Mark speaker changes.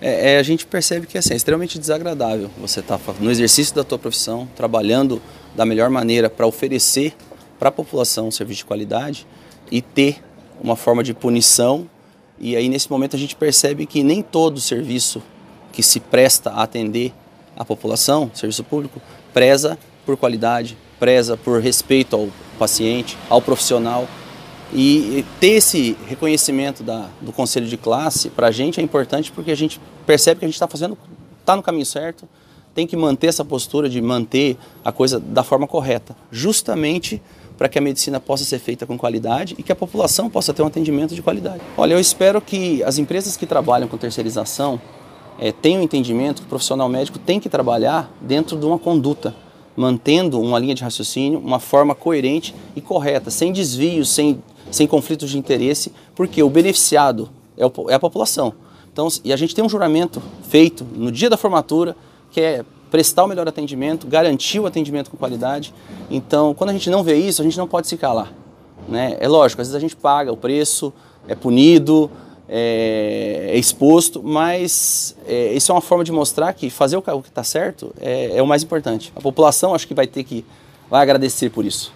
Speaker 1: É, é, a gente percebe que assim, é extremamente desagradável você estar tá no exercício da tua profissão, trabalhando da melhor maneira para oferecer para a população um serviço de qualidade e ter uma forma de punição. E aí nesse momento a gente percebe que nem todo serviço que se presta a atender a população, serviço público, preza por qualidade, preza por respeito ao paciente, ao profissional. E ter esse reconhecimento da, do conselho de classe, para a gente é importante porque a gente percebe que a gente está fazendo, está no caminho certo, tem que manter essa postura de manter a coisa da forma correta, justamente para que a medicina possa ser feita com qualidade e que a população possa ter um atendimento de qualidade. Olha, eu espero que as empresas que trabalham com terceirização é, tenham entendimento que o profissional médico tem que trabalhar dentro de uma conduta, mantendo uma linha de raciocínio, uma forma coerente e correta, sem desvios, sem sem conflitos de interesse, porque o beneficiado é, o, é a população. Então, e a gente tem um juramento feito no dia da formatura, que é prestar o melhor atendimento, garantir o atendimento com qualidade. Então, quando a gente não vê isso, a gente não pode se calar. Né? É lógico, às vezes a gente paga o preço, é punido, é, é exposto, mas é, isso é uma forma de mostrar que fazer o que está certo é, é o mais importante. A população acho que vai ter que vai agradecer por isso.